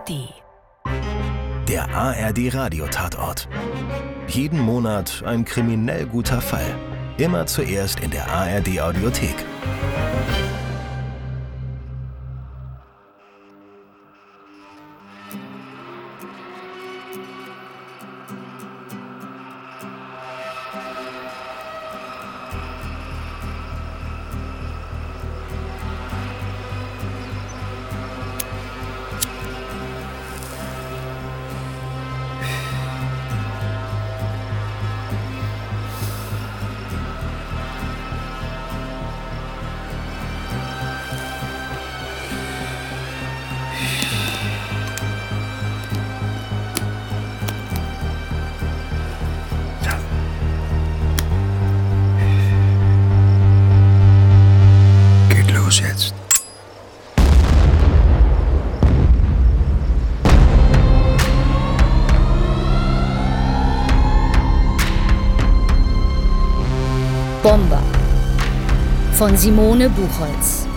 ARD. Der ARD Radiotatort. Jeden Monat ein kriminell guter Fall. Immer zuerst in der ARD Audiothek. Von Simone Buchholz.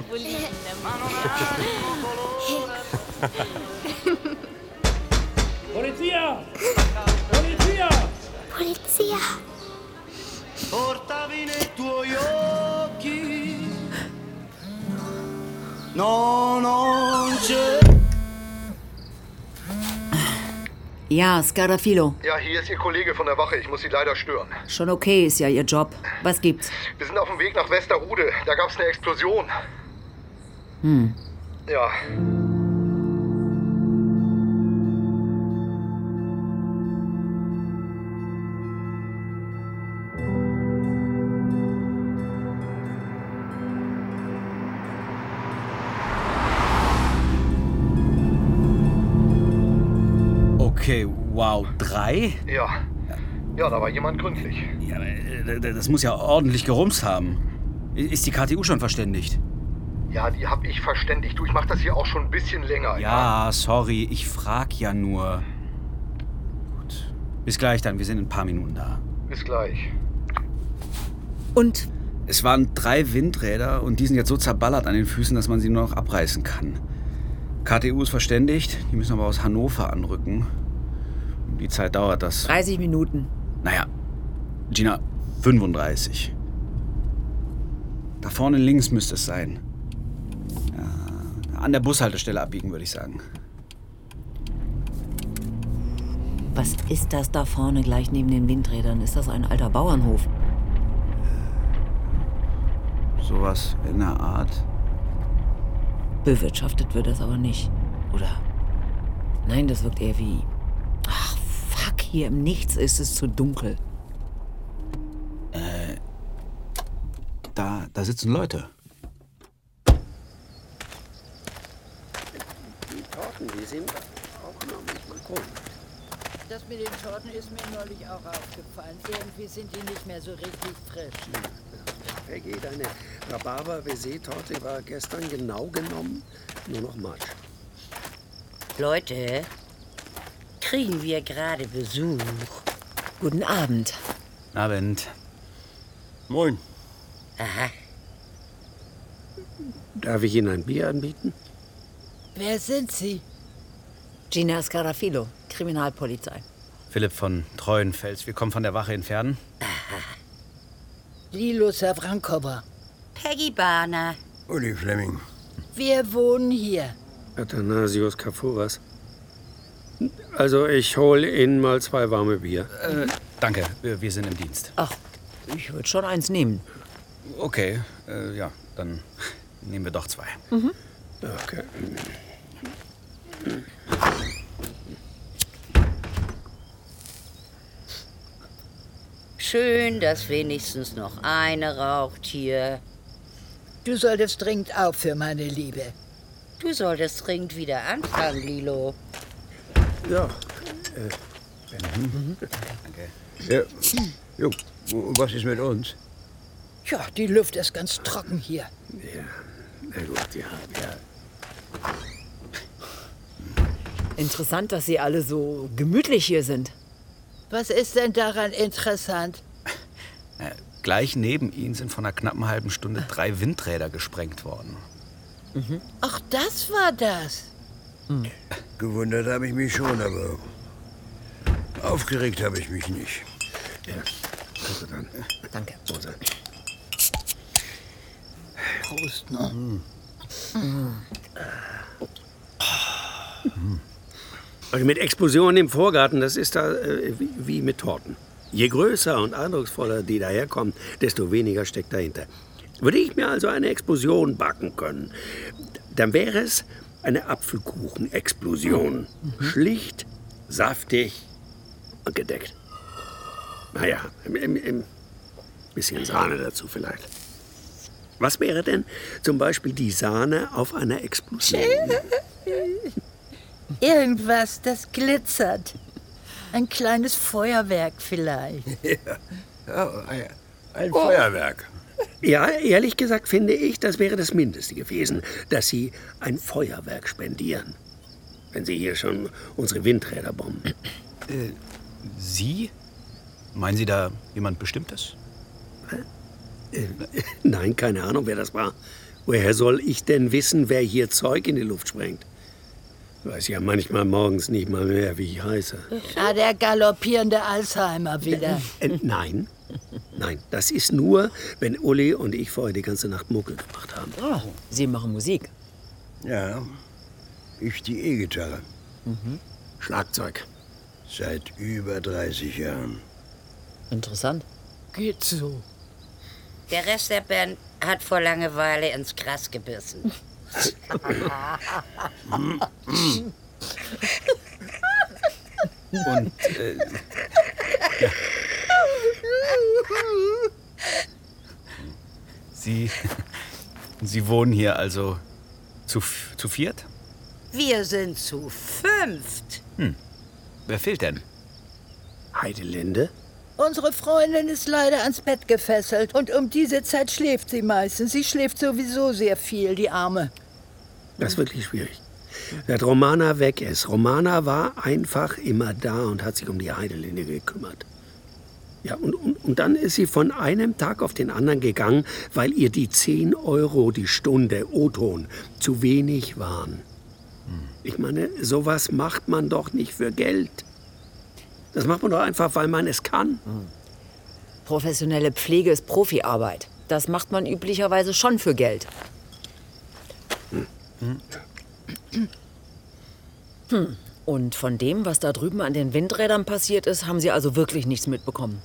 Du Bolline. Polizia! Polizia! Polizia. portavi nei tuoi occhi. No, non c'è. Ja, Scarafilo. Ja, hier ist Ihr Kollege von der Wache. Ich muss Sie leider stören. Schon okay ist ja Ihr Job. Was gibt's? Wir sind auf dem Weg nach Westerhude. Da gab's eine Explosion. Hm. Ja. Okay, wow, drei? Ja. Ja, da war jemand gründlich. Ja, äh, das muss ja ordentlich gerumst haben. Ist die KTU schon verständigt? Ja, die hab ich verständigt. Du, ich mach das hier auch schon ein bisschen länger. Ja, sorry, ich frag ja nur. Gut. Bis gleich dann, wir sind in ein paar Minuten da. Bis gleich. Und? Es waren drei Windräder und die sind jetzt so zerballert an den Füßen, dass man sie nur noch abreißen kann. KTU ist verständigt, die müssen aber aus Hannover anrücken. Um Die Zeit dauert das. 30 Minuten. Naja, Gina, 35. Da vorne links müsste es sein. An der Bushaltestelle abbiegen, würde ich sagen. Was ist das da vorne gleich neben den Windrädern? Ist das ein alter Bauernhof? Sowas in der Art. Bewirtschaftet wird das aber nicht. Oder? Nein, das wirkt eher wie. Ach, fuck, hier im Nichts ist es zu dunkel. Äh, da, da sitzen Leute. Die Torten, die sind auch noch manchmal komisch. Das mit den Torten ist mir neulich auch aufgefallen. Irgendwie sind die nicht mehr so richtig frisch. Peggy, deine Rhabarber-Baiser-Torte war gestern genau genommen nur noch Matsch. Leute, kriegen wir gerade Besuch? Guten Abend. Abend. Moin. Aha. Darf ich Ihnen ein Bier anbieten? Wer sind Sie? Gina Scarafilo, Kriminalpolizei. Philipp von Treuenfels. Wir kommen von der Wache in Pferden. Lilo Savrankova. Peggy Barner. Uli Fleming. Wir wohnen hier. Athanasius Kafuras. Also ich hole Ihnen mal zwei warme Bier. Äh, danke, wir, wir sind im Dienst. Ach, ich würde schon eins nehmen. Okay, äh, ja, dann nehmen wir doch zwei. Mhm. Okay. Schön, dass wenigstens noch eine raucht hier. Du solltest dringend aufhören, meine Liebe. Du solltest dringend wieder anfangen, Lilo. Ja. Mhm. Ja. Jo, und was ist mit uns? Ja, die Luft ist ganz trocken hier. Ja, na gut, ja, ja. Interessant, dass Sie alle so gemütlich hier sind. Was ist denn daran interessant? Äh, gleich neben Ihnen sind vor einer knappen halben Stunde drei Windräder gesprengt worden. Ach, das war das. Gewundert habe ich mich schon, aber aufgeregt habe ich mich nicht. Ja, also dann. Danke. Prost, ne? Also mit Explosionen im Vorgarten, das ist da äh, wie, wie mit Torten. Je größer und eindrucksvoller die daherkommen, desto weniger steckt dahinter. Würde ich mir also eine Explosion backen können, dann wäre es eine Apfelkuchen-Explosion. Schlicht, saftig und gedeckt. Naja, im, im, im bisschen Sahne dazu vielleicht. Was wäre denn zum Beispiel die Sahne auf einer Explosion? Irgendwas, das glitzert. Ein kleines Feuerwerk vielleicht. Ja, ein, ein Feuerwerk. Ja, ehrlich gesagt finde ich, das wäre das Mindeste gewesen, dass Sie ein Feuerwerk spendieren. Wenn Sie hier schon unsere Windräder bomben. Äh, Sie? Meinen Sie da jemand Bestimmtes? Äh, nein, keine Ahnung, wer das war. Woher soll ich denn wissen, wer hier Zeug in die Luft sprengt? Ich weiß ja manchmal morgens nicht mal mehr, wie ich heiße. Ah, der galoppierende Alzheimer wieder. Äh, nein, nein, das ist nur, wenn Uli und ich vorher die ganze Nacht Mucke gemacht haben. Oh, Sie machen Musik. Ja, ich die E-Gitarre. Schlagzeug. Seit über 30 Jahren. Interessant. Geht so. Der Rest der Band hat vor Langeweile ins Gras gebissen. Und äh, ja. Sie, Sie wohnen hier also zu, zu viert? Wir sind zu fünft. Hm. Wer fehlt denn? Heidelinde? Unsere Freundin ist leider ans Bett gefesselt und um diese Zeit schläft sie meistens. Sie schläft sowieso sehr viel, die Arme. Das ist wirklich schwierig. Seit Romana weg ist. Romana war einfach immer da und hat sich um die Heidelinde gekümmert. Ja, und, und, und dann ist sie von einem Tag auf den anderen gegangen, weil ihr die 10 Euro die Stunde O-Ton zu wenig waren. Ich meine, sowas macht man doch nicht für Geld. Das macht man doch einfach, weil man es kann. Professionelle Pflege ist Profiarbeit. Das macht man üblicherweise schon für Geld. Hm. Und von dem, was da drüben an den Windrädern passiert ist, haben Sie also wirklich nichts mitbekommen.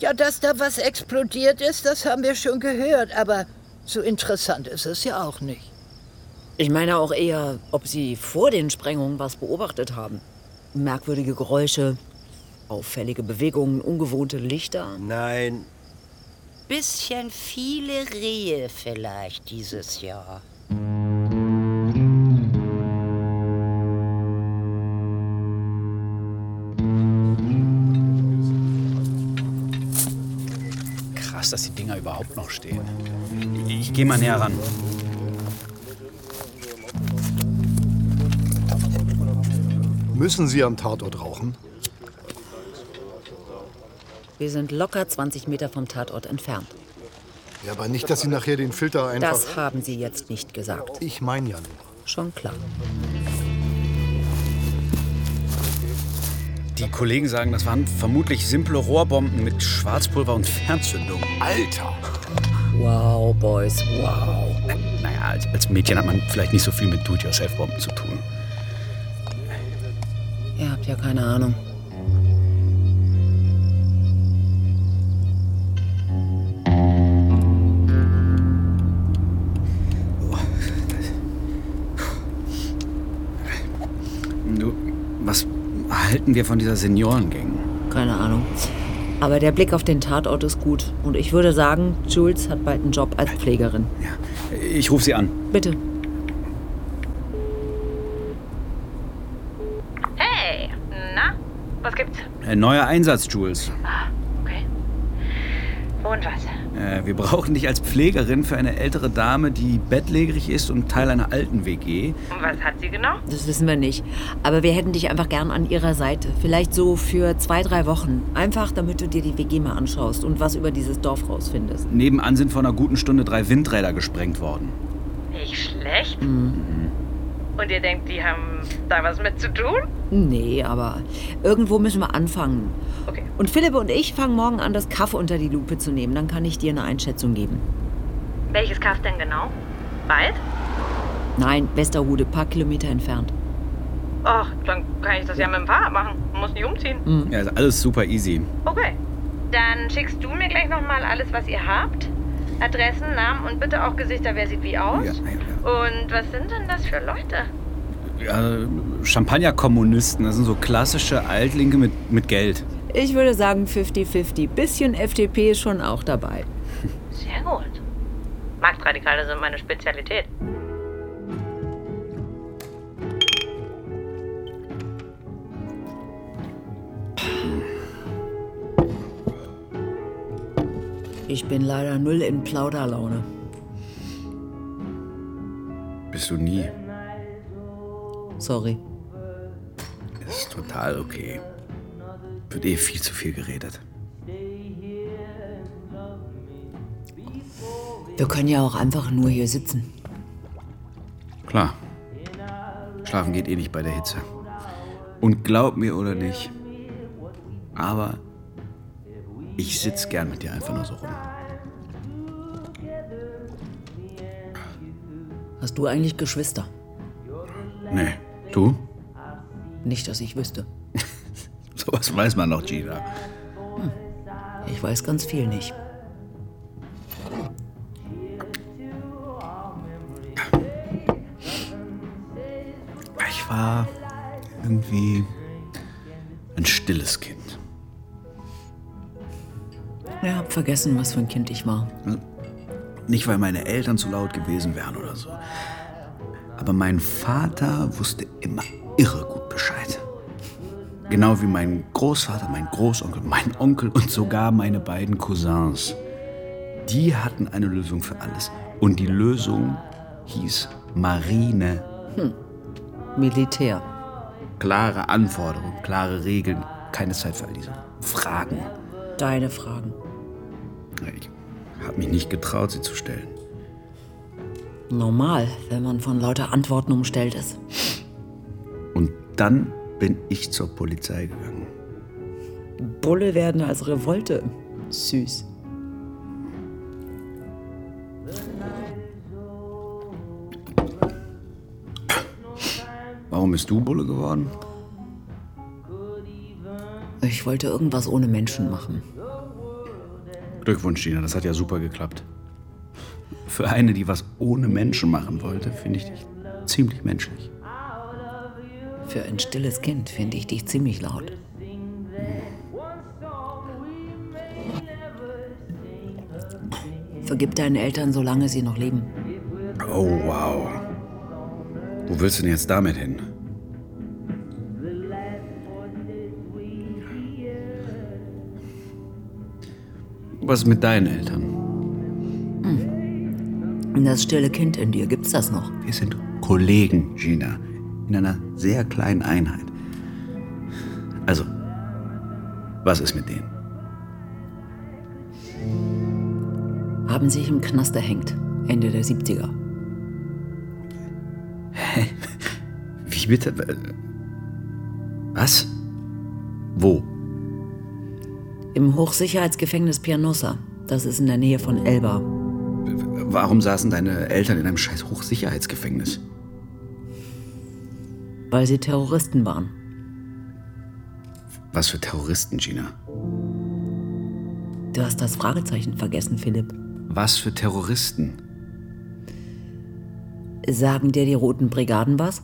Ja, dass da was explodiert ist, das haben wir schon gehört, aber so interessant ist es ja auch nicht. Ich meine auch eher, ob Sie vor den Sprengungen was beobachtet haben. Merkwürdige Geräusche, auffällige Bewegungen, ungewohnte Lichter. Nein, Bisschen viele Rehe vielleicht dieses Jahr. Krass, dass die Dinger überhaupt noch stehen. Ich gehe mal näher ran. Müssen Sie am Tatort rauchen? Wir sind locker 20 Meter vom Tatort entfernt. Ja, aber nicht, dass Sie nachher den Filter einfach... Das haben Sie jetzt nicht gesagt. Ich meine ja nur. Schon klar. Die Kollegen sagen, das waren vermutlich simple Rohrbomben mit Schwarzpulver und Fernzündung. Alter! Wow, Boys, wow. Naja, als, als Mädchen hat man vielleicht nicht so viel mit Do-it-yourself-Bomben zu tun. Ja keine Ahnung. Du, was halten wir von dieser Seniorengang? Keine Ahnung. Aber der Blick auf den Tatort ist gut. Und ich würde sagen, Jules hat bald einen Job als Pflegerin. Ich rufe sie an. Bitte. Hey, na, was gibt's? Ein neuer Einsatz, Jules. Okay. Und was? Äh, wir brauchen dich als Pflegerin für eine ältere Dame, die bettlägerig ist und Teil einer alten WG. Und was hat sie genau? Das wissen wir nicht. Aber wir hätten dich einfach gern an ihrer Seite. Vielleicht so für zwei, drei Wochen. Einfach, damit du dir die WG mal anschaust und was über dieses Dorf rausfindest. Nebenan sind vor einer guten Stunde drei Windräder gesprengt worden. Nicht schlecht. Mhm. Und ihr denkt, die haben da was mit zu tun? Nee, aber irgendwo müssen wir anfangen. Okay. Und Philipp und ich fangen morgen an, das Kaff unter die Lupe zu nehmen. Dann kann ich dir eine Einschätzung geben. Welches Kaff denn genau? Wald? Nein, Westerhude, paar Kilometer entfernt. Ach, dann kann ich das ja mit dem Fahrrad machen. Muss nicht umziehen. Ja, ist alles super easy. Okay. Dann schickst du mir gleich nochmal alles, was ihr habt. Adressen, Namen und bitte auch Gesichter, wer sieht wie aus. Ja, Und was sind denn das für Leute? Ja, Champagner-Kommunisten, das sind so klassische Altlinke mit, mit Geld. Ich würde sagen 50-50. Bisschen FDP ist schon auch dabei. Sehr gut. Marktradikale sind meine Spezialität. Ich bin leider null in Plauderlaune. Bist du nie. Sorry. Ist total okay. Wird eh viel zu viel geredet. Wir können ja auch einfach nur hier sitzen. Klar. Schlafen geht eh nicht bei der Hitze. Und glaub mir oder nicht, aber ich sitz gern mit dir einfach nur so rum. Hast du eigentlich Geschwister? Nee, du? Nicht, dass ich wüsste. Sowas weiß man noch, Gina. Ich weiß ganz viel nicht. Ich war irgendwie ein stilles Kind. Ja, hab vergessen, was für ein Kind ich war. Nicht, weil meine Eltern zu laut gewesen wären oder so. Aber mein Vater wusste immer irre gut Bescheid. Genau wie mein Großvater, mein Großonkel, mein Onkel und sogar meine beiden Cousins. Die hatten eine Lösung für alles. Und die Lösung hieß Marine. Hm. Militär. Klare Anforderungen, klare Regeln, keine Zeit für all diese Fragen. Deine Fragen. Ich habe mich nicht getraut, sie zu stellen. Normal, wenn man von lauter Antworten umstellt ist. Und dann bin ich zur Polizei gegangen. Bulle werden als Revolte. Süß. Warum bist du Bulle geworden? Ich wollte irgendwas ohne Menschen machen. Glückwunsch, Gina, das hat ja super geklappt. Für eine, die was ohne Menschen machen wollte, finde ich dich ziemlich menschlich. Für ein stilles Kind finde ich dich ziemlich laut. Vergib deinen Eltern, solange sie noch leben. Oh, wow. Wo willst du denn jetzt damit hin? Was ist mit deinen Eltern? Das stille Kind in dir, gibt's das noch? Wir sind Kollegen, Gina. In einer sehr kleinen Einheit. Also, was ist mit denen? Haben sich im Knast erhängt. Ende der 70er. Wie bitte? Was? Wo? Im Hochsicherheitsgefängnis Pianosa. Das ist in der Nähe von Elba. warum saßen deine Eltern in einem scheiß Hochsicherheitsgefängnis? Weil sie Terroristen waren. Was für Terroristen, Gina? Du hast das Fragezeichen vergessen, Philipp. Was für Terroristen? Sagen dir die Roten Brigaden was?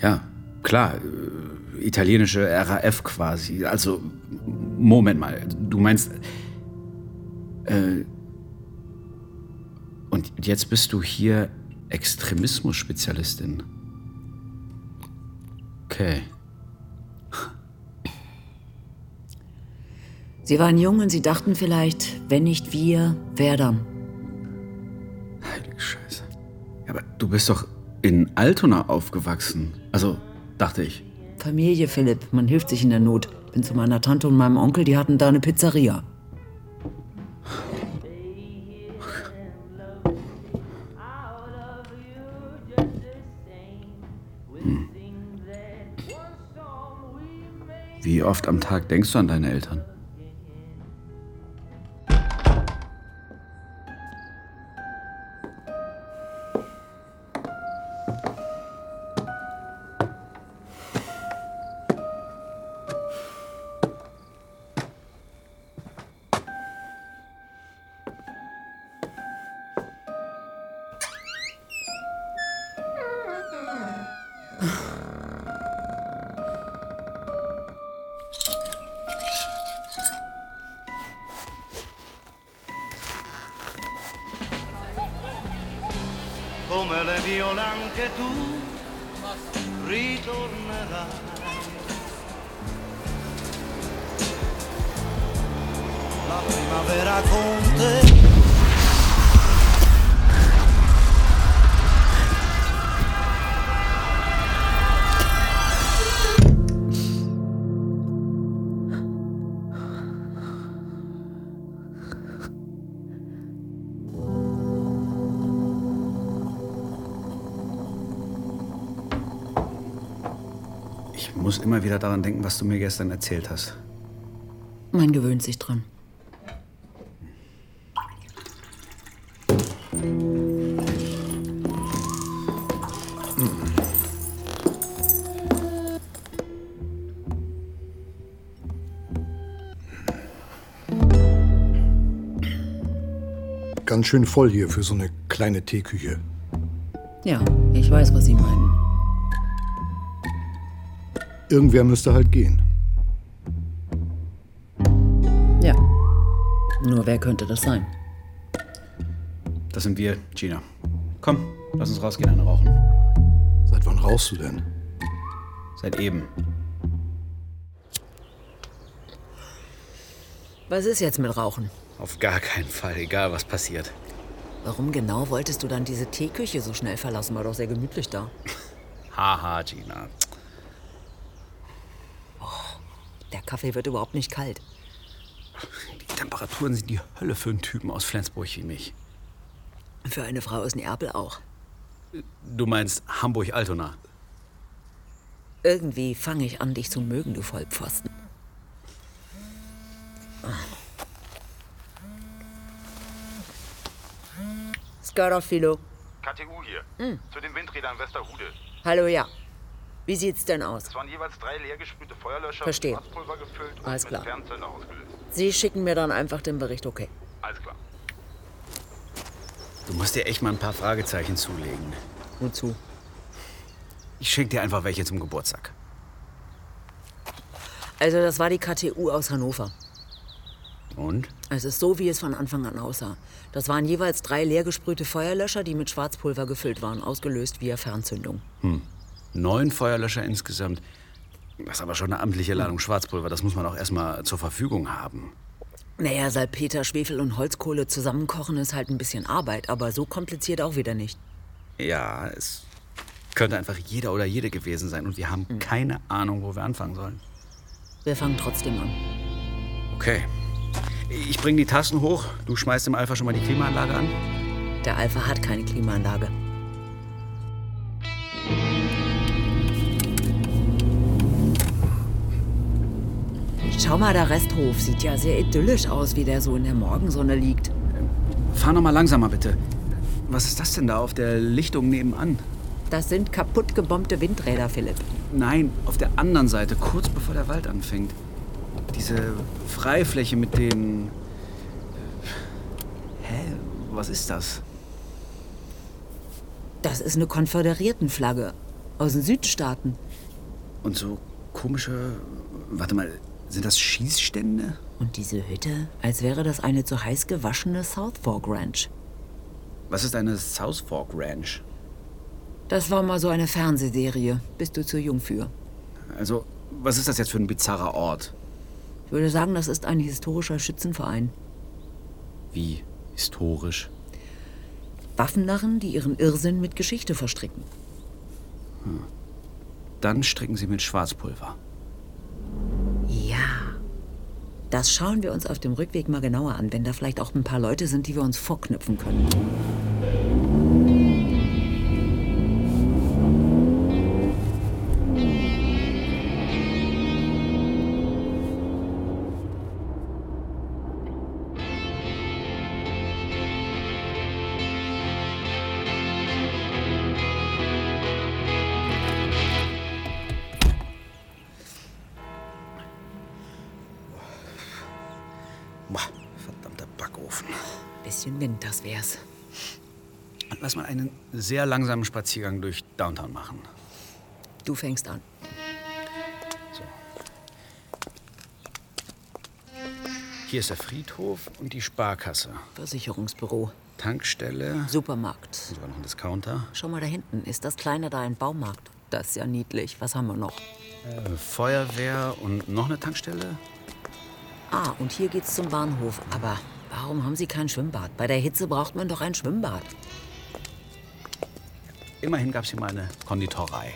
Ja, klar. äh, Italienische RAF quasi. Also, Moment mal. Du meinst. Äh, und jetzt bist du hier Extremismus-Spezialistin. Okay. Sie waren jung und sie dachten vielleicht, wenn nicht wir, wer dann? Heilige Scheiße. Ja, aber du bist doch in Altona aufgewachsen. Also, dachte ich. Familie, Philipp, man hilft sich in der Not. Bin zu meiner Tante und meinem Onkel, die hatten da eine Pizzeria. Wie oft am Tag denkst du an deine Eltern? Come le viole anche tu ritornerai. La primavera con te. Immer wieder daran denken, was du mir gestern erzählt hast. Man gewöhnt sich dran. Ganz schön voll hier für so eine kleine Teeküche. Ja, ich weiß, was Sie meinen. Irgendwer müsste halt gehen. Ja. Nur wer könnte das sein? Das sind wir, Gina. Komm, lass uns rausgehen, eine rauchen. Seit wann rauchst du denn? Seit eben. Was ist jetzt mit Rauchen? Auf gar keinen Fall, egal was passiert. Warum genau wolltest du dann diese Teeküche so schnell verlassen? War doch sehr gemütlich da. Haha, Gina. Der Kaffee wird überhaupt nicht kalt. Die Temperaturen sind die Hölle für einen Typen aus Flensburg wie mich. Für eine Frau aus Neapel auch. Du meinst Hamburg-Altona? Irgendwie fange ich an, dich zu mögen, du Vollpfosten. Skaraphilo. KTU hier. Hm. Zu den Windrädern Westerhude. Hallo, ja. Wie sieht's denn aus? Es waren jeweils drei leer gesprühte Feuerlöscher Verstehe. mit Schwarzpulver gefüllt und Alles mit klar. Fernzünder ausgelöst. Sie schicken mir dann einfach den Bericht, okay. Alles klar. Du musst dir echt mal ein paar Fragezeichen zulegen. Wozu? Ich schenke dir einfach welche zum Geburtstag. Also, das war die KTU aus Hannover. Und? Es ist so, wie es von Anfang an aussah. Das waren jeweils drei leergesprühte Feuerlöscher, die mit Schwarzpulver gefüllt waren, ausgelöst via Fernzündung. Hm. Neun Feuerlöscher insgesamt. Das ist aber schon eine amtliche Ladung Schwarzpulver. Das muss man auch erstmal zur Verfügung haben. Naja, Salpeter, Schwefel und Holzkohle zusammenkochen ist halt ein bisschen Arbeit, aber so kompliziert auch wieder nicht. Ja, es könnte einfach jeder oder jede gewesen sein und wir haben keine Ahnung, wo wir anfangen sollen. Wir fangen trotzdem an. Okay. Ich bring die Tassen hoch. Du schmeißt im Alpha schon mal die Klimaanlage an. Der Alpha hat keine Klimaanlage. Schau mal, der Resthof sieht ja sehr idyllisch aus, wie der so in der Morgensonne liegt. Fahr noch mal langsamer, bitte. Was ist das denn da auf der Lichtung nebenan? Das sind kaputt gebombte Windräder, Philipp. Nein, auf der anderen Seite, kurz bevor der Wald anfängt. Diese Freifläche mit den... Hä? Was ist das? Das ist eine Konföderiertenflagge aus den Südstaaten. Und so komische... Warte mal, sind das Schießstände? Und diese Hütte, als wäre das eine zu heiß gewaschene South Fork Ranch. Was ist eine South Fork Ranch? Das war mal so eine Fernsehserie. Bist du zu jung für? Also, was ist das jetzt für ein bizarrer Ort? Ich würde sagen, das ist ein historischer Schützenverein. Wie historisch? Waffennarren, die ihren Irrsinn mit Geschichte verstricken. Hm. Dann stricken sie mit Schwarzpulver. Das schauen wir uns auf dem Rückweg mal genauer an, wenn da vielleicht auch ein paar Leute sind, die wir uns vorknüpfen können. Lass mal einen sehr langsamen Spaziergang durch Downtown machen. Du fängst an. Hier ist der Friedhof und die Sparkasse. Versicherungsbüro. Tankstelle. Supermarkt. Sogar noch ein Discounter. Schau mal da hinten. Ist das kleine da ein Baumarkt? Das ist ja niedlich. Was haben wir noch? Äh, Feuerwehr und noch eine Tankstelle. Ah, und hier geht's zum Bahnhof. Aber warum haben Sie kein Schwimmbad? Bei der Hitze braucht man doch ein Schwimmbad. Immerhin gab es hier mal eine Konditorei.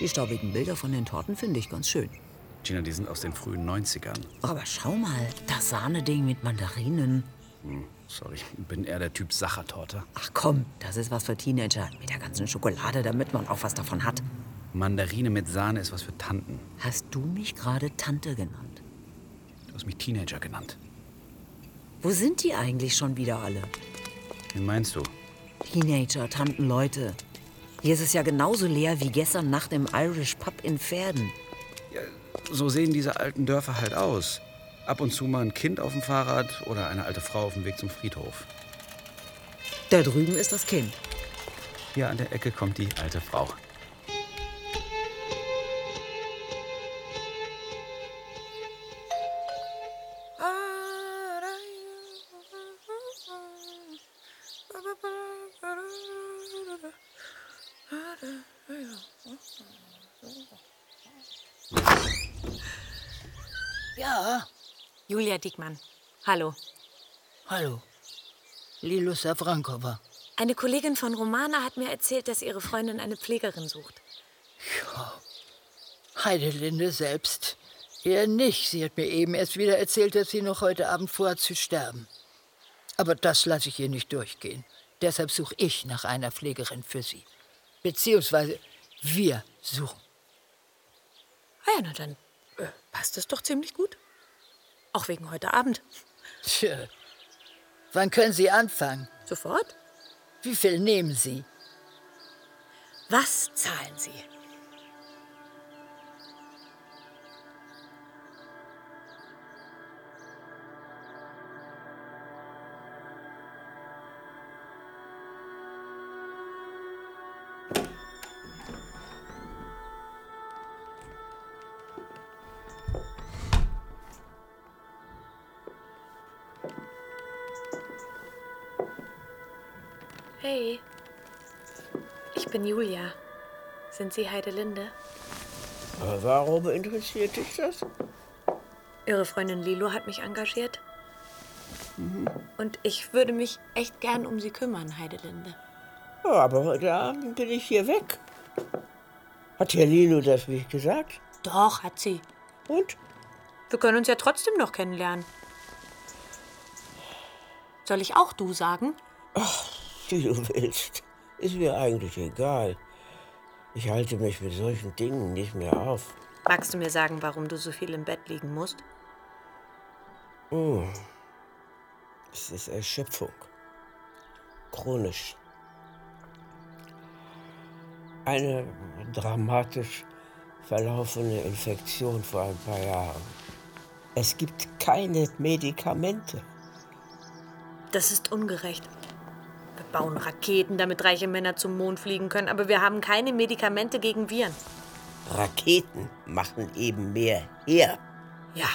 Die staubigen Bilder von den Torten finde ich ganz schön. Gina, die sind aus den frühen 90ern. Aber schau mal, das Sahneding mit Mandarinen. Hm, sorry, ich bin eher der Typ Sachertorte. Ach komm, das ist was für Teenager. Mit der ganzen Schokolade, damit man auch was davon hat. Mandarine mit Sahne ist was für Tanten. Hast du mich gerade Tante genannt? Du hast mich Teenager genannt. Wo sind die eigentlich schon wieder alle? Wen meinst du? Teenager, Tanten, Leute. Hier ist es ja genauso leer wie gestern Nacht im Irish Pub in Pferden. So sehen diese alten Dörfer halt aus. Ab und zu mal ein Kind auf dem Fahrrad oder eine alte Frau auf dem Weg zum Friedhof. Da drüben ist das Kind. Hier an der Ecke kommt die alte Frau. Julia Diekmann. Hallo. hallo. Lilo Savrankova. Eine Kollegin von Romana hat mir erzählt, dass ihre Freundin eine Pflegerin sucht. Heidelinde selbst. Eher nicht. Sie hat mir eben erst wieder erzählt, dass sie noch heute Abend vorhat zu sterben. Aber das lasse ich ihr nicht durchgehen. Deshalb suche ich nach einer Pflegerin für sie. Beziehungsweise wir suchen. Ah ja, na dann äh, passt es doch ziemlich gut. Auch wegen heute Abend. Tja. Wann können Sie anfangen? Sofort. Wie viel nehmen Sie? Was zahlen Sie? Bin Julia. Sind Sie Heidelinde? Aber warum interessiert dich das? Ihre Freundin Lilo hat mich engagiert Mhm. und ich würde mich echt gern um Sie kümmern, Heidelinde. Ja, aber heute Abend bin ich hier weg. Hat Herr Lilo das nicht gesagt? Doch, hat sie. Und? Wir können uns ja trotzdem noch kennenlernen. Soll ich auch du sagen? Wie du willst. Ist mir eigentlich egal. Ich halte mich mit solchen Dingen nicht mehr auf. Magst du mir sagen, warum du so viel im Bett liegen musst? Hm. Es ist Erschöpfung. Chronisch. Eine dramatisch verlaufende Infektion vor ein paar Jahren. Es gibt keine Medikamente. Das ist ungerecht. Wir bauen Raketen, damit reiche Männer zum Mond fliegen können, aber wir haben keine Medikamente gegen Viren. Raketen machen eben mehr her. Ja,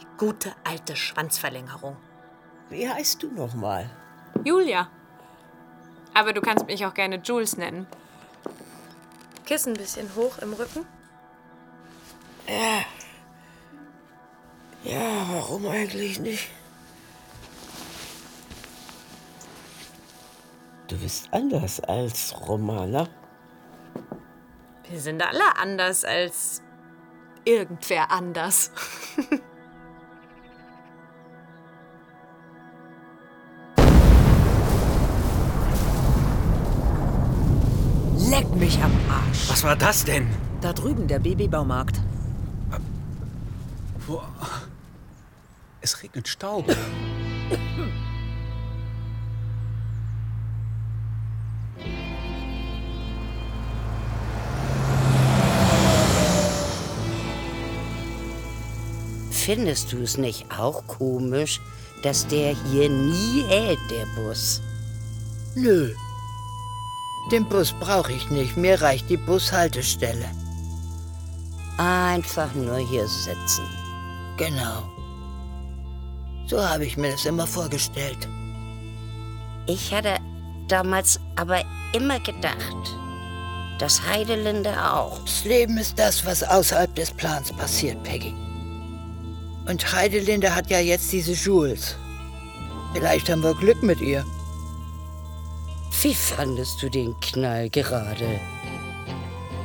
die gute alte Schwanzverlängerung. Wie heißt du nochmal? Julia. Aber du kannst mich auch gerne Jules nennen. Kissen ein bisschen hoch im Rücken. Ja. Ja, warum eigentlich nicht? Du bist anders als Romana. Wir sind alle anders als irgendwer anders. Leck mich am Arsch. Was war das denn? Da drüben, der Babybaumarkt. Wo? Es regnet Staub. Findest du es nicht auch komisch, dass der hier nie hält, der Bus? Nö. Den Bus brauche ich nicht. Mir reicht die Bushaltestelle. Einfach nur hier sitzen. Genau. So habe ich mir das immer vorgestellt. Ich hatte damals aber immer gedacht, dass Heidelinde auch. Das Leben ist das, was außerhalb des Plans passiert, Peggy. Und Heidelinde hat ja jetzt diese Jules. Vielleicht haben wir Glück mit ihr. Wie fandest du den Knall gerade?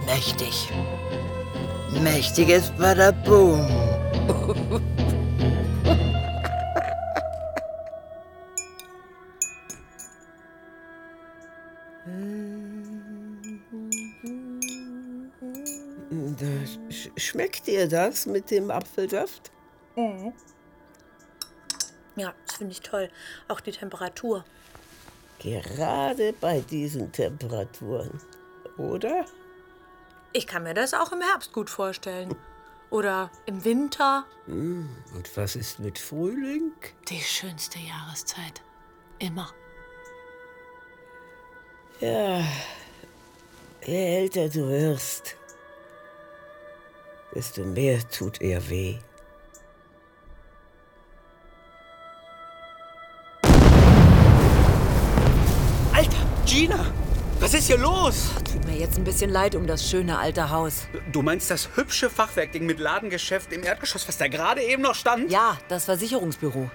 Mächtig. Mächtiges Badaboom. Da sch schmeckt dir das mit dem Apfelsaft? Mhm. Ja, das finde ich toll. Auch die Temperatur. Gerade bei diesen Temperaturen, oder? Ich kann mir das auch im Herbst gut vorstellen. Oder im Winter. Hm, Und was ist mit Frühling? Die schönste Jahreszeit. Immer. Ja, je älter du wirst, desto mehr tut er weh. Gina! Was ist hier los? Tut mir jetzt ein bisschen leid um das schöne alte Haus. Du meinst das hübsche Fachwerkding mit Ladengeschäft im Erdgeschoss, was da gerade eben noch stand? Ja, das Versicherungsbüro.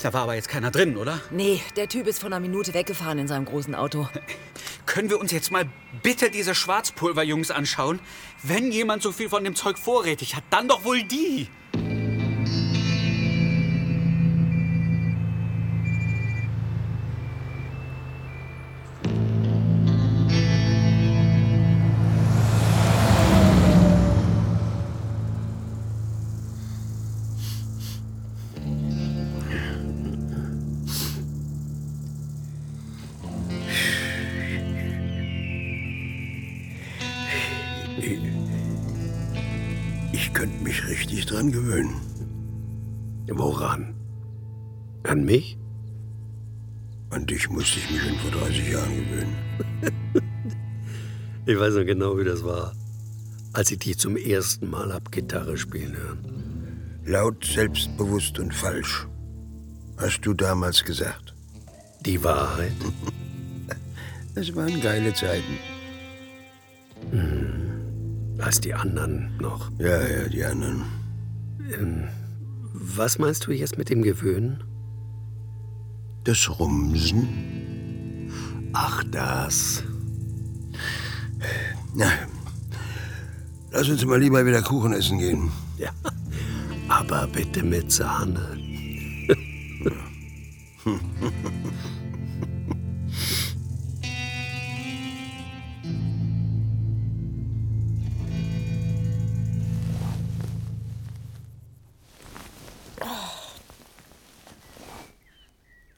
Da war aber jetzt keiner drin, oder? Nee, der Typ ist vor einer Minute weggefahren in seinem großen Auto. Können wir uns jetzt mal bitte diese Schwarzpulverjungs anschauen? Wenn jemand so viel von dem Zeug vorrätig hat, dann doch wohl die. An mich? An dich musste ich mich schon vor 30 Jahren gewöhnen. Ich weiß noch genau, wie das war, als ich dich zum ersten Mal hab Gitarre spielen hören. Laut, selbstbewusst und falsch. Hast du damals gesagt. Die Wahrheit? Es waren geile Zeiten. Hm, als die anderen noch. Ja, ja, die anderen. Ähm, was meinst du jetzt mit dem Gewöhnen? Das Rumsen? Ach, das. Na, lass uns mal lieber wieder Kuchen essen gehen. Ja, aber bitte mit Sahne.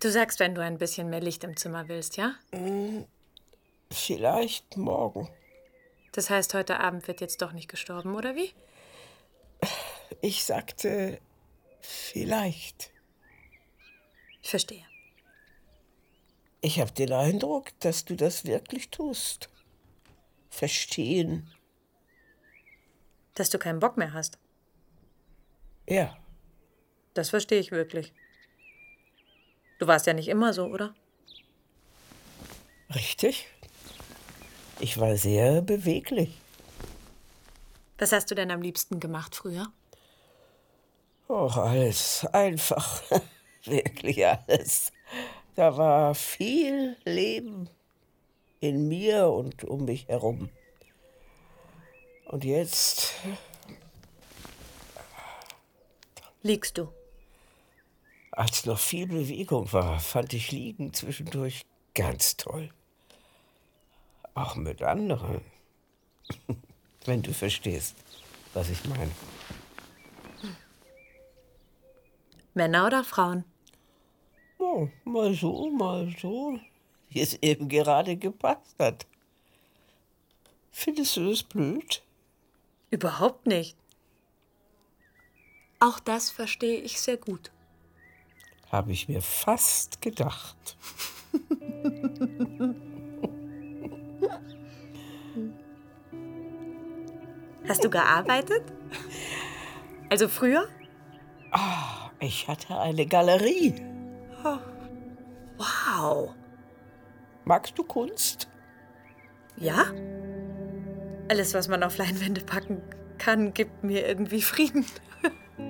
Du sagst, wenn du ein bisschen mehr Licht im Zimmer willst, ja? Hm, Vielleicht morgen. Das heißt, heute Abend wird jetzt doch nicht gestorben, oder wie? Ich sagte vielleicht. Ich verstehe. Ich habe den Eindruck, dass du das wirklich tust. Verstehen. Dass du keinen Bock mehr hast. Ja. Das verstehe ich wirklich. Du warst ja nicht immer so, oder? Richtig. Ich war sehr beweglich. Was hast du denn am liebsten gemacht früher? Och, alles einfach. Wirklich alles. Da war viel Leben in mir und um mich herum. Und jetzt Liegst du? Als noch viel Bewegung war, fand ich Liegen zwischendurch ganz toll. Auch mit anderen. Wenn du verstehst, was ich meine. Männer oder Frauen? Oh, mal so, mal so. Wie es eben gerade gepasst hat. Findest du das blöd? Überhaupt nicht. Auch das verstehe ich sehr gut. Habe ich mir fast gedacht. Hast du gearbeitet? Also früher? Ah, ich hatte eine Galerie. Wow. Magst du Kunst? Ja? Alles, was man auf Leinwände packen kann, gibt mir irgendwie Frieden.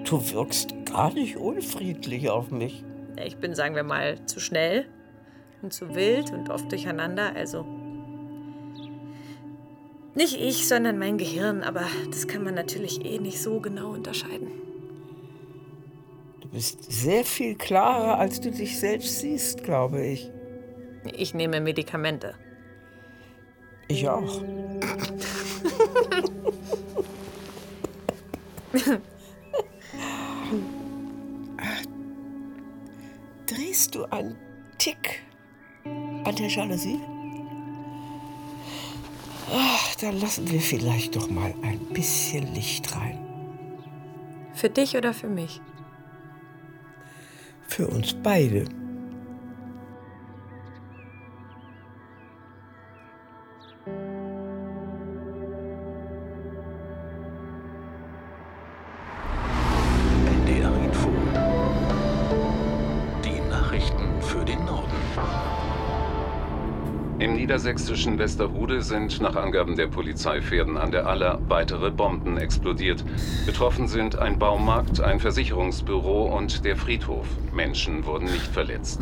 Du wirkst gar nicht unfriedlich auf mich. Ich bin, sagen wir mal, zu schnell und zu wild und oft durcheinander. Also nicht ich, sondern mein Gehirn. Aber das kann man natürlich eh nicht so genau unterscheiden. Du bist sehr viel klarer, als du dich selbst siehst, glaube ich. Ich nehme Medikamente. Ich auch. Drehst du einen Tick an der Jalousie? Ach, dann lassen wir vielleicht doch mal ein bisschen Licht rein. Für dich oder für mich? Für uns beide. Niedersächsischen Westerhude sind nach Angaben der Polizeipferden an der Aller weitere Bomben explodiert. Betroffen sind ein Baumarkt, ein Versicherungsbüro und der Friedhof. Menschen wurden nicht verletzt.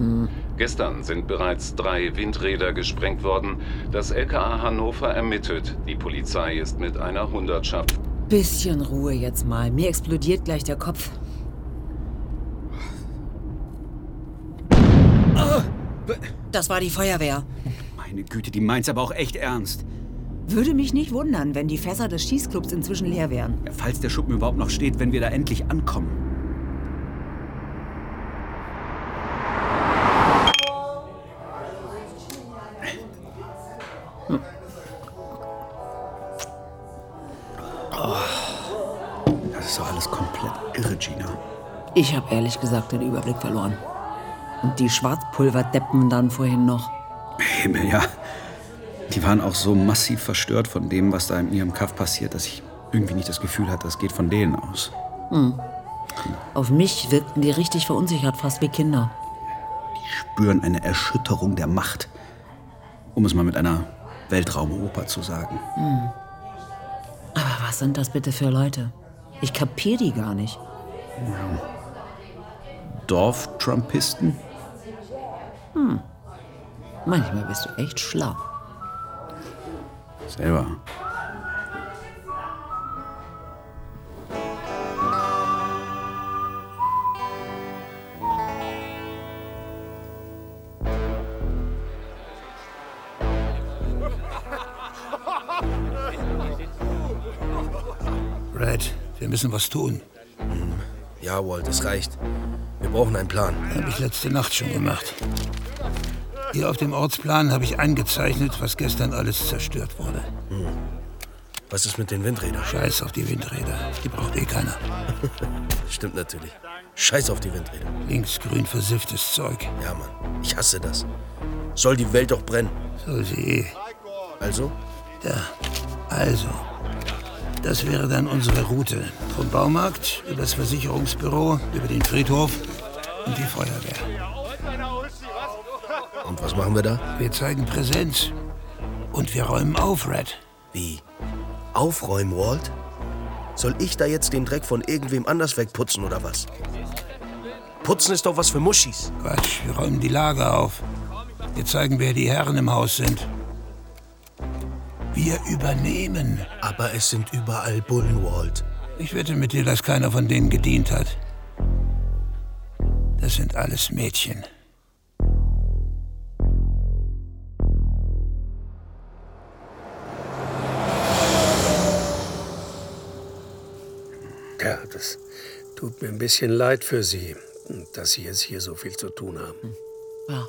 Gestern sind bereits drei Windräder gesprengt worden. Das LKA Hannover ermittelt. Die Polizei ist mit einer Hundertschaft. Bisschen Ruhe jetzt mal. Mir explodiert gleich der Kopf. Das war die Feuerwehr. Meine Güte, die meint's aber auch echt ernst. Würde mich nicht wundern, wenn die Fässer des Schießclubs inzwischen leer wären. Ja, falls der Schuppen überhaupt noch steht, wenn wir da endlich ankommen. Oh, das ist doch alles komplett irre, Gina. Ich habe ehrlich gesagt den Überblick verloren. Und die Schwarzpulverdeppen dann vorhin noch. Himmel, ja. Die waren auch so massiv verstört von dem, was da in ihrem Kaff passiert, dass ich irgendwie nicht das Gefühl hatte, das geht von denen aus. Hm. Auf mich wirkten die richtig verunsichert, fast wie Kinder. Spüren eine Erschütterung der Macht. Um es mal mit einer Weltraumoper zu sagen. Hm. Aber was sind das bitte für Leute? Ich kapier die gar nicht. Ja. Dorftrumpisten? Hm. Manchmal bist du echt schlau. Selber. Red, wir müssen was tun. Ja, Walt, es reicht. Wir brauchen einen Plan. Habe ich letzte Nacht schon gemacht. Hier auf dem Ortsplan habe ich eingezeichnet, was gestern alles zerstört wurde. Hm. Was ist mit den Windrädern? Scheiß auf die Windräder. Die braucht eh keiner. Stimmt natürlich. Scheiß auf die Windräder. Linksgrün versifftes Zeug. Ja, Mann. Ich hasse das. Soll die Welt doch brennen. Soll sie eh. Also? Da. Also. Das wäre dann unsere Route. Vom Baumarkt übers Versicherungsbüro, über den Friedhof und die Feuerwehr. Und was machen wir da? Wir zeigen Präsenz. Und wir räumen auf, Red. Wie? Aufräumen, Walt? Soll ich da jetzt den Dreck von irgendwem anders wegputzen oder was? Putzen ist doch was für Muschis. Quatsch, wir räumen die Lager auf. Wir zeigen, wer die Herren im Haus sind. Wir übernehmen. Aber es sind überall Bullen, Walt. Ich wette mit dir, dass keiner von denen gedient hat. Das sind alles Mädchen. Tut mir ein bisschen leid für Sie, dass Sie jetzt hier so viel zu tun haben. Ja.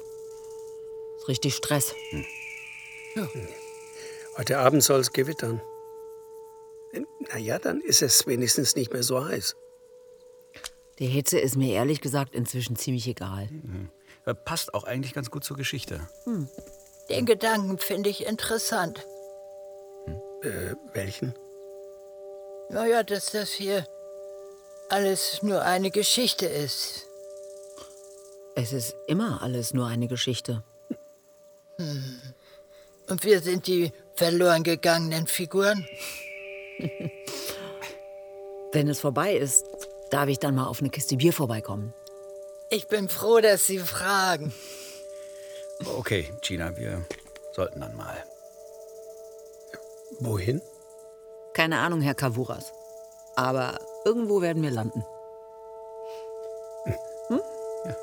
Ist richtig Stress. Ja. Heute Abend soll es gewittern. Na ja, dann ist es wenigstens nicht mehr so heiß. Die Hitze ist mir ehrlich gesagt inzwischen ziemlich egal. Mhm. Passt auch eigentlich ganz gut zur Geschichte. Hm. Den Gedanken finde ich interessant. Äh, welchen? Naja, dass das hier alles nur eine Geschichte ist. Es ist immer alles nur eine Geschichte. Hm. Und wir sind die verloren gegangenen Figuren? Wenn es vorbei ist, darf ich dann mal auf eine Kiste Bier vorbeikommen. Ich bin froh, dass Sie fragen. Okay, Gina, wir sollten dann mal. Wohin? Keine Ahnung, Herr Kavuras. Aber irgendwo werden wir landen. Hm? Ja.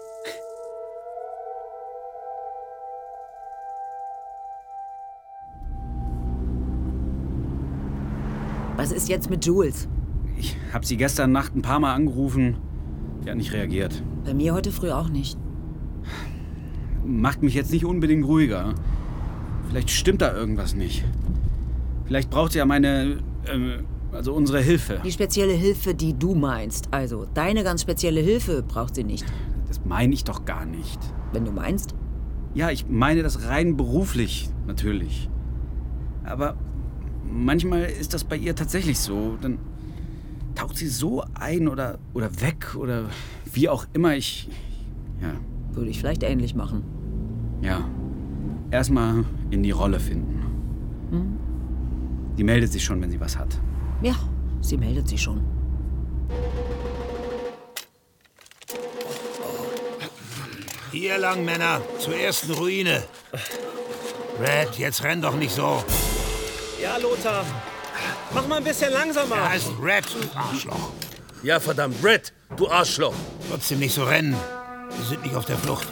Was ist jetzt mit Jules? Ich habe sie gestern Nacht ein paar Mal angerufen. Sie hat nicht reagiert. Bei mir heute früh auch nicht. Macht mich jetzt nicht unbedingt ruhiger. Vielleicht stimmt da irgendwas nicht. Vielleicht braucht sie ja meine, äh, also unsere Hilfe. Die spezielle Hilfe, die du meinst. Also, deine ganz spezielle Hilfe braucht sie nicht. Das meine ich doch gar nicht. Wenn du meinst? Ja, ich meine das rein beruflich, natürlich. Aber manchmal ist das bei ihr tatsächlich so. Dann taucht sie so ein oder, oder weg oder wie auch immer. Ich. Ja. Würde ich vielleicht ähnlich machen. Ja. Erstmal in die Rolle finden. Hm? Die meldet sich schon, wenn sie was hat. Ja, sie meldet sich schon. Hier lang, Männer, zur ersten Ruine. Red, jetzt renn doch nicht so. Ja, Lothar. Mach mal ein bisschen langsamer. Er heißt Red, du Arschloch. Ja, verdammt, Red, du Arschloch. Trotzdem nicht so rennen. Wir sind nicht auf der Flucht.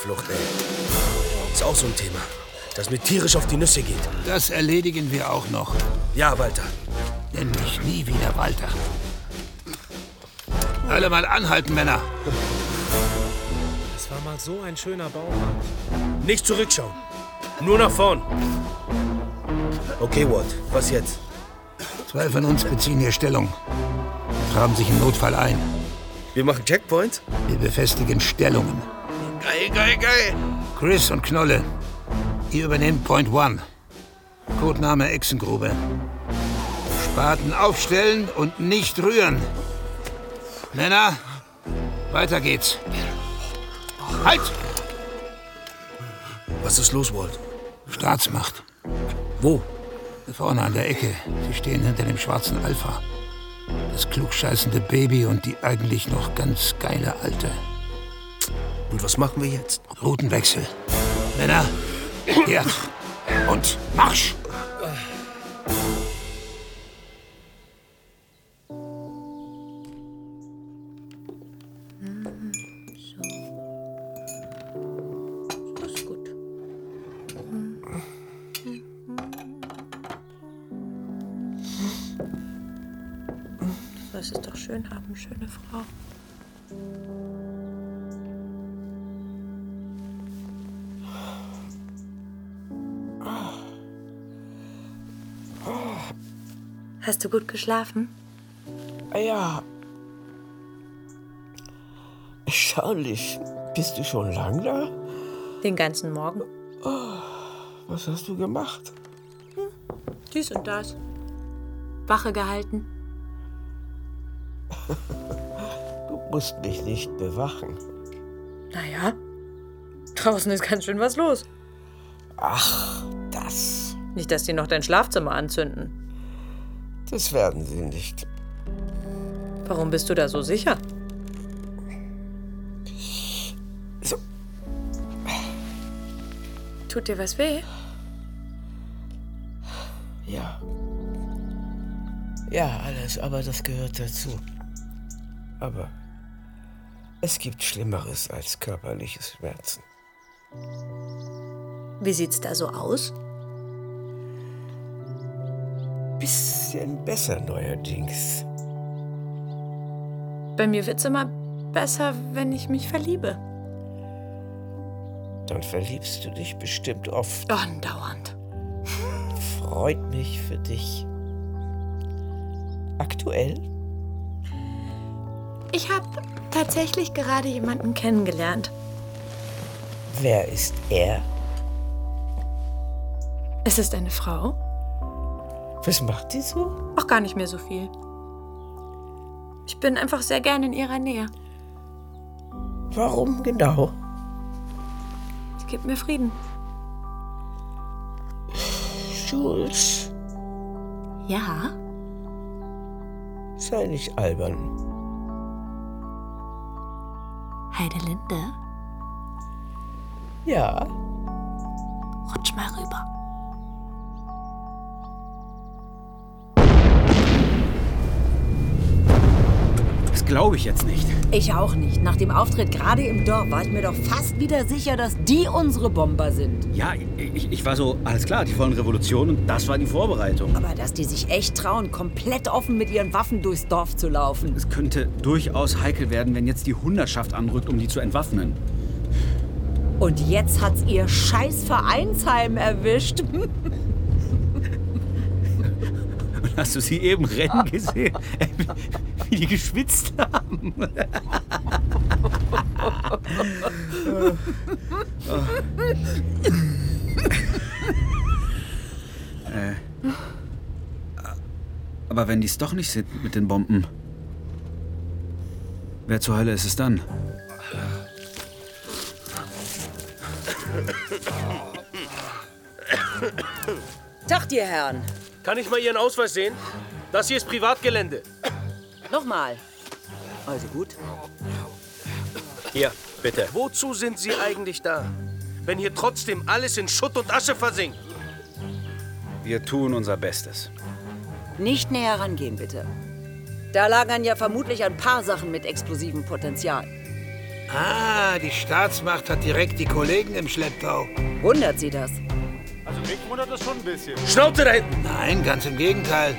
Flucht, ey. Ist auch so ein Thema, das mir tierisch auf die Nüsse geht. Das erledigen wir auch noch. Ja, Walter. Nenn mich nie wieder Walter. Alle mal anhalten, Männer. Das war mal so ein schöner Baumarkt. Nicht zurückschauen. Nur nach vorn. Okay, Walt, was jetzt? Zwei von uns beziehen hier Stellung. Tragen sich im Notfall ein. Wir machen Checkpoints? Wir befestigen Stellungen. Geil, geil, geil. Chris und Knolle, ihr übernehmt Point One. Codename Echsengrube. Spaten aufstellen und nicht rühren. Männer, weiter geht's. Halt! Was ist los, Walt? Staatsmacht. Wo? Vorne an der Ecke. Sie stehen hinter dem schwarzen Alpha. Das klugscheißende Baby und die eigentlich noch ganz geile Alte. Und was machen wir jetzt? Routenwechsel. Männer, Herd und Marsch! Frau. Hast du gut geschlafen? Ja. Erstaunlich. Bist du schon lang da? Den ganzen Morgen. Oh, was hast du gemacht? Hm, dies und das. Wache gehalten. Du musst mich nicht bewachen. Naja, draußen ist ganz schön was los. Ach, das. Nicht, dass die noch dein Schlafzimmer anzünden. Das werden sie nicht. Warum bist du da so sicher? So. Tut dir was weh? Ja. Ja, alles, aber das gehört dazu. Aber es gibt Schlimmeres als körperliche Schmerzen. Wie sieht's da so aus? Bisschen besser neuerdings. Bei mir wird's immer besser, wenn ich mich verliebe. Dann verliebst du dich bestimmt oft. Andauernd. Freut mich für dich. Aktuell? Ich habe tatsächlich gerade jemanden kennengelernt. Wer ist er? Es ist eine Frau. Was macht die so? Auch gar nicht mehr so viel. Ich bin einfach sehr gern in ihrer Nähe. Warum genau? Sie gibt mir Frieden. Jules, Ja? sei nicht albern. Heidelinde, Ja, rutsch mal rüber. Das glaube ich jetzt nicht. Ich auch nicht. Nach dem Auftritt gerade im Dorf war ich mir doch fast wieder sicher, dass die unsere Bomber sind. Ja, ich, ich war so, alles klar, die wollen Revolution und das war die Vorbereitung. Aber dass die sich echt trauen, komplett offen mit ihren Waffen durchs Dorf zu laufen. Es könnte durchaus heikel werden, wenn jetzt die Hundertschaft anrückt, um die zu entwaffnen. Und jetzt hat's ihr scheiß Vereinsheim erwischt. Hast du sie eben rennen gesehen? Wie die geschwitzt haben. äh. Aber wenn die es doch nicht sind mit den Bomben, wer zur Hölle ist es dann? Tag dir, Herren. Kann ich mal Ihren Ausweis sehen? Das hier ist Privatgelände. Nochmal. Also gut. Hier, bitte. Wozu sind Sie eigentlich da? Wenn hier trotzdem alles in Schutt und Asche versinkt. Wir tun unser Bestes. Nicht näher rangehen, bitte. Da lagern ja vermutlich ein paar Sachen mit explosivem Potenzial. Ah, die Staatsmacht hat direkt die Kollegen im Schlepptau. Wundert Sie das? Also mich wundert das schon ein bisschen. Schnauze da hinten! Nein, ganz im Gegenteil.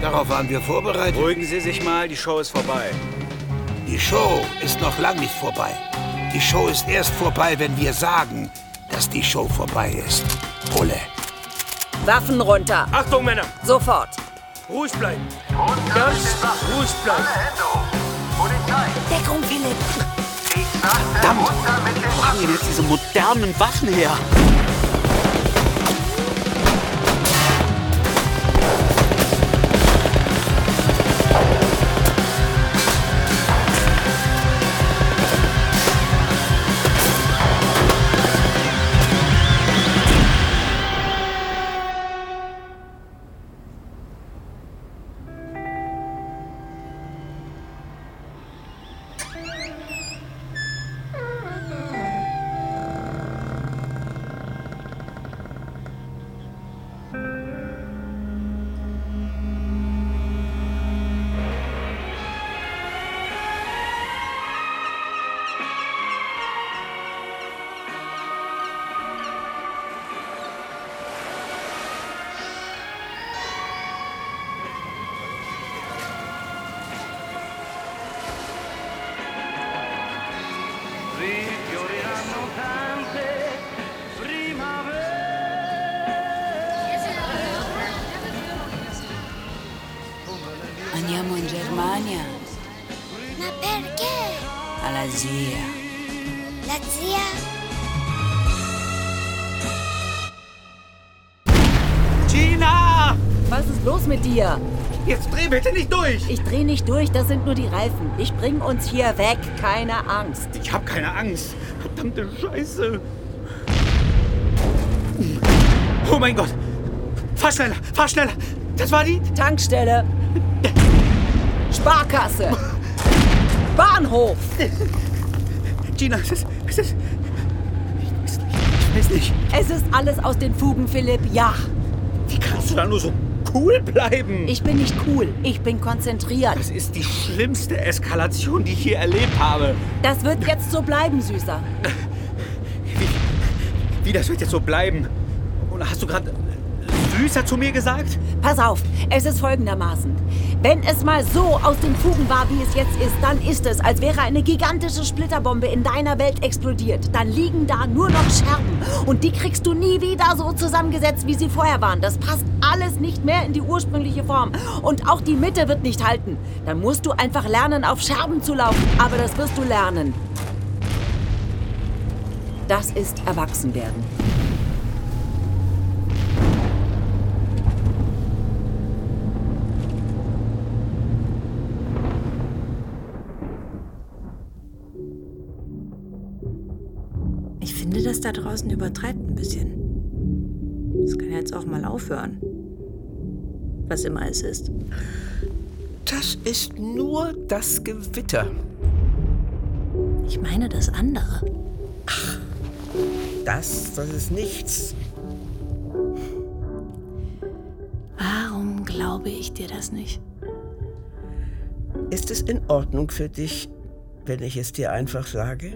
Darauf waren wir vorbereitet. Beruhigen Sie sich mal, die Show ist vorbei. Die Show ist noch lang nicht vorbei. Die Show ist erst vorbei, wenn wir sagen, dass die Show vorbei ist. Ole. Waffen runter. Achtung, Männer! Sofort. Ruhig bleiben. Ganz ruhig bleiben. Deckung, Philipp. Verdammt! Wo haben denn jetzt diese modernen Waffen her? Alazia. Lazia? Gina! Was ist los mit dir? Jetzt dreh bitte nicht durch! Ich dreh nicht durch, das sind nur die Reifen. Ich bring uns hier weg, keine Angst. Ich hab keine Angst. Verdammte Scheiße. Oh mein Gott! Fahr schneller, fahr schneller! Das war die Tankstelle. Sparkasse. Bahnhof. Gina, es ist. Es ist. Ich weiß nicht. Es ist alles aus den Fugen, Philipp, ja. Wie kannst du da nur so cool bleiben? Ich bin nicht cool, ich bin konzentriert. Das ist die schlimmste Eskalation, die ich je erlebt habe. Das wird jetzt so bleiben, Süßer. Wie, das wird jetzt so bleiben? Und hast du gerade süßer zu mir gesagt? Pass auf, es ist folgendermaßen. Wenn es mal so aus den Fugen war, wie es jetzt ist, dann ist es, als wäre eine gigantische Splitterbombe in deiner Welt explodiert. Dann liegen da nur noch Scherben. Und die kriegst du nie wieder so zusammengesetzt, wie sie vorher waren. Das passt alles nicht mehr in die ursprüngliche Form. Und auch die Mitte wird nicht halten. Dann musst du einfach lernen, auf Scherben zu laufen. Aber das wirst du lernen. Das ist Erwachsenwerden. Das da draußen übertreibt ein bisschen. Das kann jetzt auch mal aufhören. Was immer es ist. Das ist nur das Gewitter. Ich meine das andere. Das, das ist nichts. Warum glaube ich dir das nicht? Ist es in Ordnung für dich, wenn ich es dir einfach sage?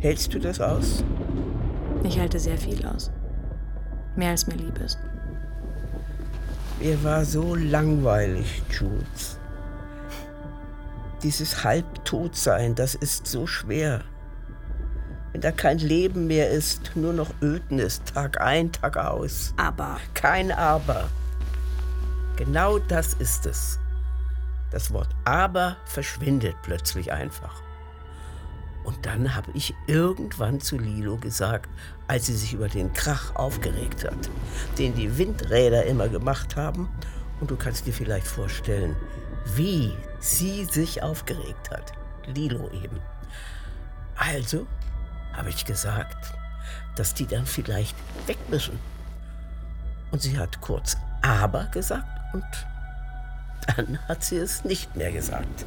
Hältst du das aus? Ich halte sehr viel aus. Mehr als mir lieb ist. Mir war so langweilig, Jules. Dieses Halbtotsein, das ist so schwer. Wenn da kein Leben mehr ist, nur noch Ödnis, Tag ein, Tag aus. Aber. Kein Aber. Genau das ist es. Das Wort Aber verschwindet plötzlich einfach. Und dann habe ich irgendwann zu Lilo gesagt, als sie sich über den Krach aufgeregt hat, den die Windräder immer gemacht haben. Und du kannst dir vielleicht vorstellen, wie sie sich aufgeregt hat. Lilo eben. Also habe ich gesagt, dass die dann vielleicht weg müssen. Und sie hat kurz aber gesagt und dann hat sie es nicht mehr gesagt.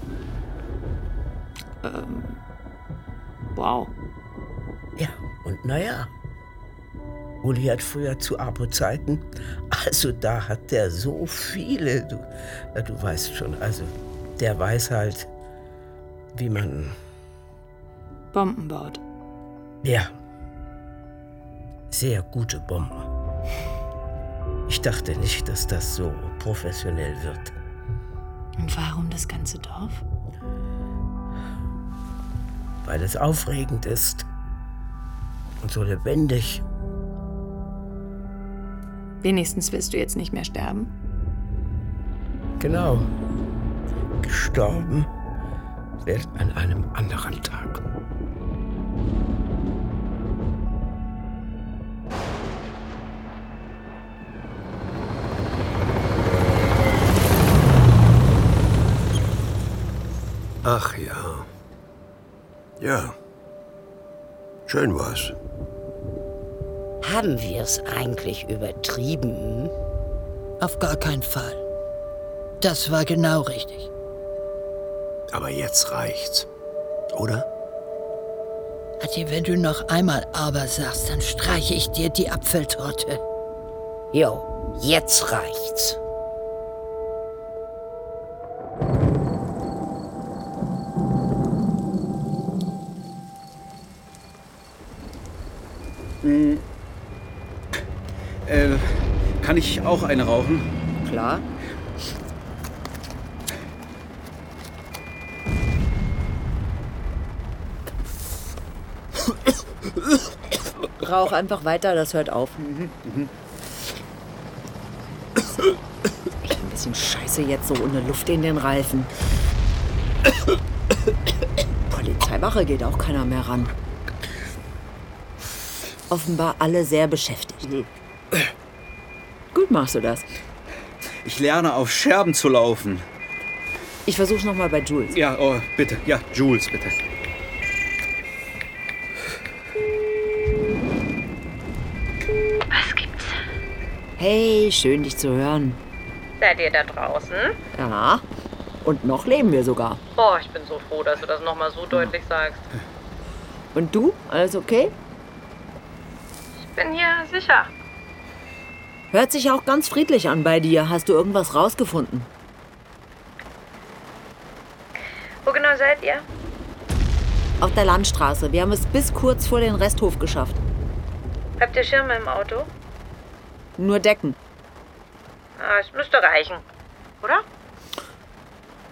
Ähm. Wow. Ja, und naja. Uli hat früher zu Apo-Zeiten, also da hat der so viele, du, du weißt schon, also der weiß halt, wie man, Bomben baut. ja, sehr gute Bomben. Ich dachte nicht, dass das so professionell wird. Und warum das ganze Dorf? Weil es aufregend ist und so lebendig. Wenigstens willst du jetzt nicht mehr sterben. Genau. Gestorben wird an einem anderen Tag. Schön war's. Haben wir es eigentlich übertrieben? Auf gar keinen Fall. Das war genau richtig. Aber jetzt reicht's. Oder? Hattie, wenn du noch einmal aber sagst, dann streiche ich dir die Apfeltorte. Jo, jetzt reicht's. Ich auch eine rauchen? Klar. Rauch einfach weiter, das hört auf. Echt ein bisschen scheiße jetzt so ohne Luft in den Reifen. Wache geht auch keiner mehr ran. Offenbar alle sehr beschäftigt. Gut machst du das. Ich lerne auf Scherben zu laufen. Ich versuch's noch mal bei Jules. Ja, oh, bitte. Ja, Jules, bitte. Was gibt's? Hey, schön dich zu hören. Seid ihr da draußen? Ja. Und noch leben wir sogar. Oh, ich bin so froh, dass du das nochmal so deutlich sagst. Und du? Alles okay? Ich bin hier sicher. Hört sich auch ganz friedlich an bei dir. Hast du irgendwas rausgefunden? Wo genau seid ihr? Auf der Landstraße. Wir haben es bis kurz vor den Resthof geschafft. Habt ihr Schirme im Auto? Nur Decken. Ah, es müsste reichen. Oder?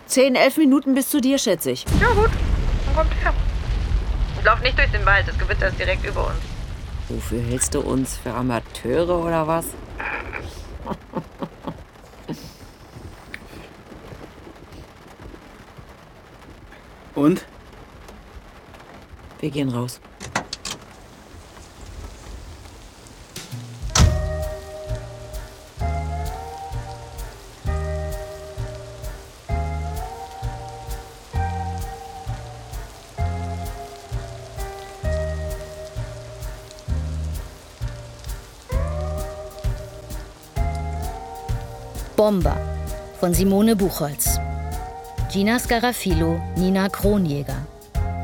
Zehn, elf Minuten bis zu dir, schätze ich. Ja, gut. Dann kommt her. Und lauft nicht durch den Wald. Das Gewitter ist direkt über uns. Wofür hältst du uns? Für Amateure oder was? Und? Wir gehen raus. Bomber von Simone Buchholz. Gina Scarafilo, Nina Kronjäger.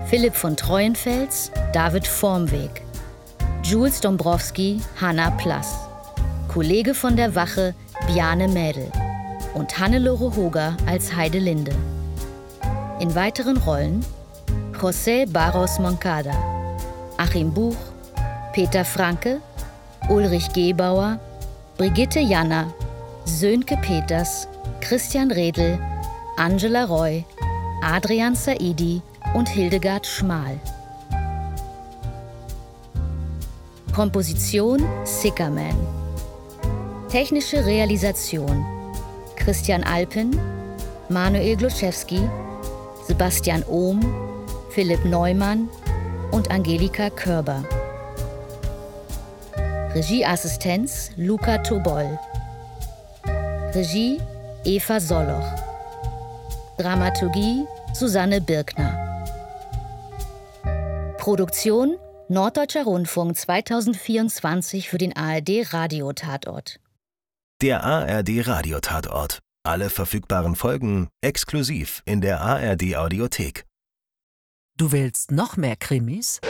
Philipp von Treuenfels, David Formweg. Jules Dombrowski, Hanna Plass. Kollege von der Wache, Biane Mädel. Und Hannelore Hoger als Heidelinde. In weiteren Rollen José Barros Moncada, Achim Buch, Peter Franke, Ulrich Gebauer, Brigitte Janner, Sönke Peters, Christian Redl, Angela Roy, Adrian Saidi und Hildegard Schmal. Komposition Sickerman. Technische Realisation Christian Alpen, Manuel Gluszewski, Sebastian Ohm, Philipp Neumann und Angelika Körber. Regieassistenz Luca Tobol. Regie Eva Soloch. Dramaturgie Susanne Birkner. Produktion Norddeutscher Rundfunk 2024 für den ARD Radiotatort. Der ARD Radiotatort. Alle verfügbaren Folgen exklusiv in der ARD Audiothek. Du willst noch mehr Krimis?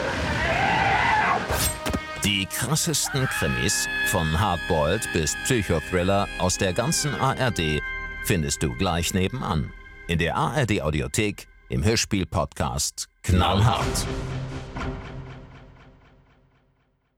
Die krassesten Krimis von Hardboiled bis Psychothriller aus der ganzen ARD findest du gleich nebenan. In der ARD Audiothek im Hörspiel-Podcast Knallhart.